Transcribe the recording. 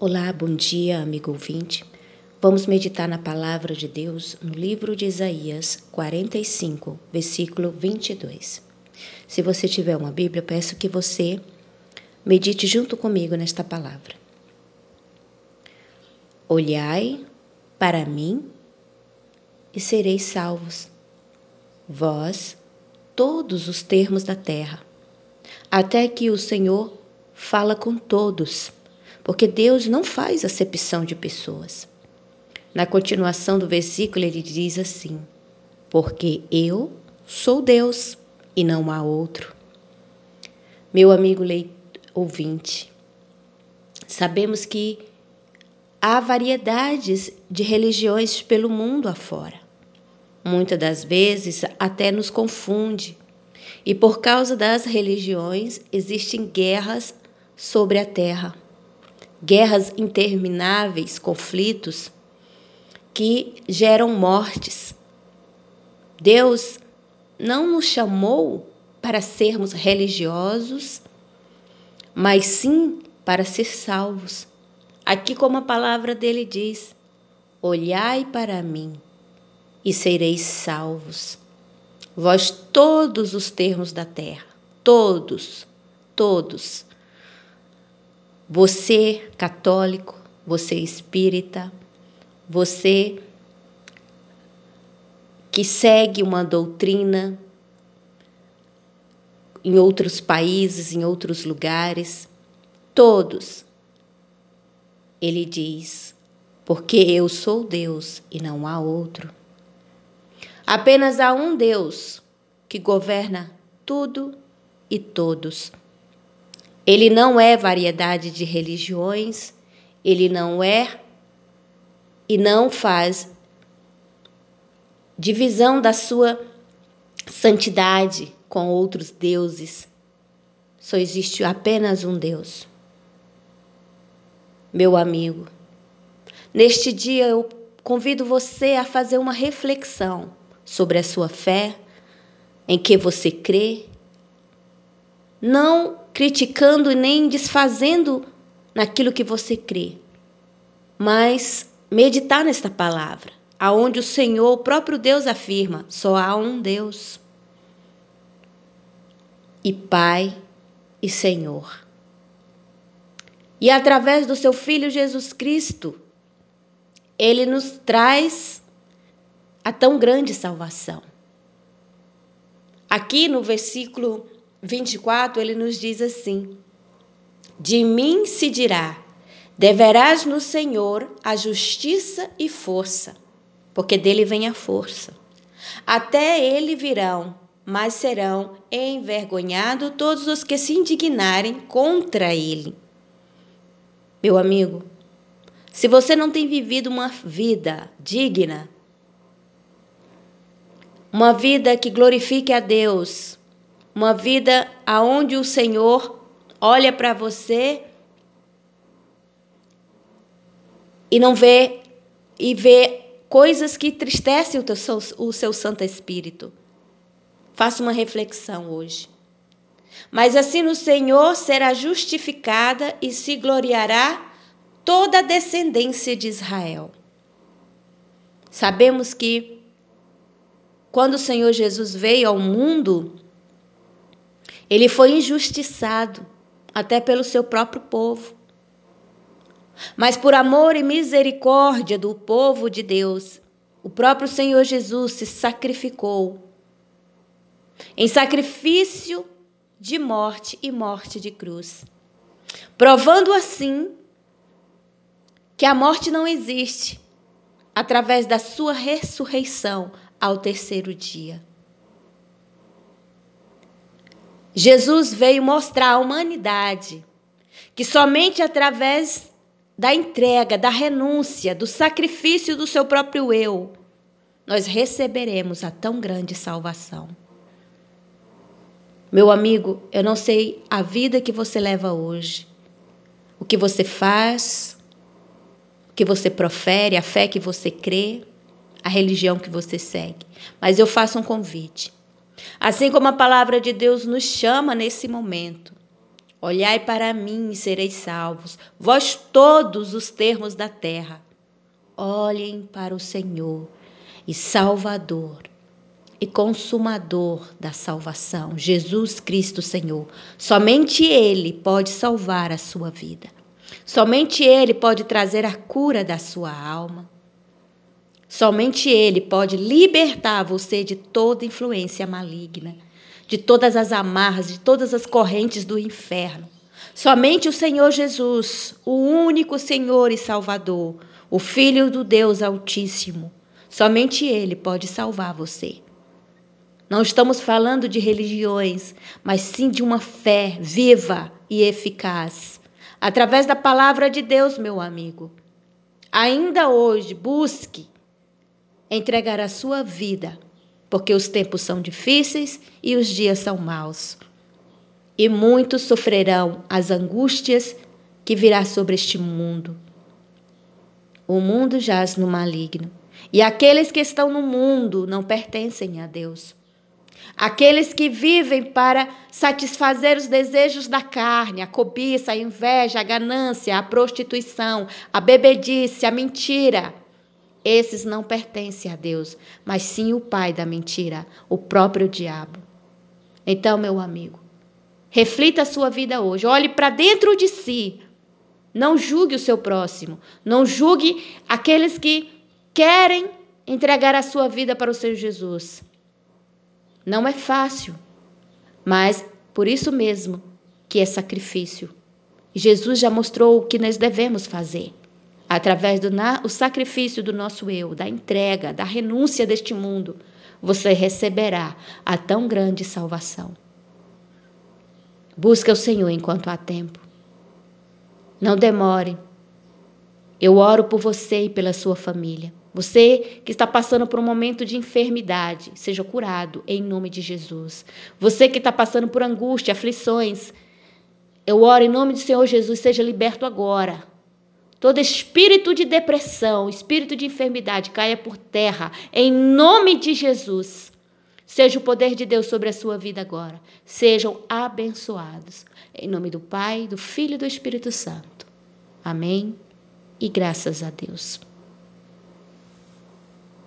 Olá, bom dia, amigo ouvinte. Vamos meditar na palavra de Deus no livro de Isaías 45, versículo 22. Se você tiver uma Bíblia, peço que você medite junto comigo nesta palavra. Olhai para mim e sereis salvos, vós, todos os termos da terra, até que o Senhor fala com todos porque Deus não faz acepção de pessoas. Na continuação do versículo, ele diz assim: Porque eu sou Deus e não há outro. Meu amigo ouvinte, sabemos que há variedades de religiões pelo mundo afora. Muitas das vezes até nos confunde. E por causa das religiões existem guerras sobre a terra guerras intermináveis, conflitos que geram mortes. Deus não nos chamou para sermos religiosos, mas sim para ser salvos. Aqui, como a palavra dele diz: Olhai para mim e sereis salvos. Vós todos os termos da terra, todos, todos você católico, você espírita, você que segue uma doutrina em outros países, em outros lugares, todos. Ele diz: porque eu sou Deus e não há outro. Apenas há um Deus que governa tudo e todos. Ele não é variedade de religiões, ele não é e não faz divisão da sua santidade com outros deuses. Só existe apenas um Deus. Meu amigo, neste dia eu convido você a fazer uma reflexão sobre a sua fé, em que você crê. Não criticando nem desfazendo naquilo que você crê, mas meditar nesta palavra, aonde o Senhor, o próprio Deus afirma: só há um Deus. E Pai e Senhor. E através do seu filho Jesus Cristo, ele nos traz a tão grande salvação. Aqui no versículo 24, ele nos diz assim: De mim se dirá: deverás no Senhor a justiça e força, porque dele vem a força. Até ele virão, mas serão envergonhados todos os que se indignarem contra ele. Meu amigo, se você não tem vivido uma vida digna, uma vida que glorifique a Deus, uma vida aonde o Senhor olha para você e não vê e vê coisas que entristecem o, teu, o seu Santo Espírito. Faça uma reflexão hoje. Mas assim no Senhor será justificada e se gloriará toda a descendência de Israel. Sabemos que quando o Senhor Jesus veio ao mundo, ele foi injustiçado até pelo seu próprio povo. Mas por amor e misericórdia do povo de Deus, o próprio Senhor Jesus se sacrificou em sacrifício de morte e morte de cruz, provando assim que a morte não existe através da sua ressurreição ao terceiro dia. Jesus veio mostrar à humanidade que somente através da entrega, da renúncia, do sacrifício do seu próprio eu, nós receberemos a tão grande salvação. Meu amigo, eu não sei a vida que você leva hoje, o que você faz, o que você profere, a fé que você crê, a religião que você segue, mas eu faço um convite. Assim como a palavra de Deus nos chama nesse momento, Olhai para mim e sereis salvos, vós todos os termos da terra. Olhem para o Senhor e Salvador e Consumador da salvação, Jesus Cristo Senhor. Somente Ele pode salvar a sua vida. Somente Ele pode trazer a cura da sua alma. Somente Ele pode libertar você de toda influência maligna, de todas as amarras, de todas as correntes do inferno. Somente o Senhor Jesus, o único Senhor e Salvador, o Filho do Deus Altíssimo, somente Ele pode salvar você. Não estamos falando de religiões, mas sim de uma fé viva e eficaz. Através da palavra de Deus, meu amigo. Ainda hoje, busque entregar a sua vida, porque os tempos são difíceis e os dias são maus. E muitos sofrerão as angústias que virá sobre este mundo. O mundo jaz no maligno, e aqueles que estão no mundo não pertencem a Deus. Aqueles que vivem para satisfazer os desejos da carne, a cobiça, a inveja, a ganância, a prostituição, a bebedice, a mentira, esses não pertencem a Deus, mas sim o pai da mentira, o próprio diabo. Então, meu amigo, reflita a sua vida hoje, olhe para dentro de si. Não julgue o seu próximo, não julgue aqueles que querem entregar a sua vida para o Senhor Jesus. Não é fácil, mas por isso mesmo que é sacrifício. Jesus já mostrou o que nós devemos fazer através do o sacrifício do nosso eu, da entrega, da renúncia deste mundo, você receberá a tão grande salvação. Busca o Senhor enquanto há tempo. Não demore. Eu oro por você e pela sua família. Você que está passando por um momento de enfermidade, seja curado em nome de Jesus. Você que está passando por angústia, aflições, eu oro em nome do Senhor Jesus, seja liberto agora. Todo espírito de depressão, espírito de enfermidade caia por terra, em nome de Jesus. Seja o poder de Deus sobre a sua vida agora. Sejam abençoados. Em nome do Pai, do Filho e do Espírito Santo. Amém. E graças a Deus.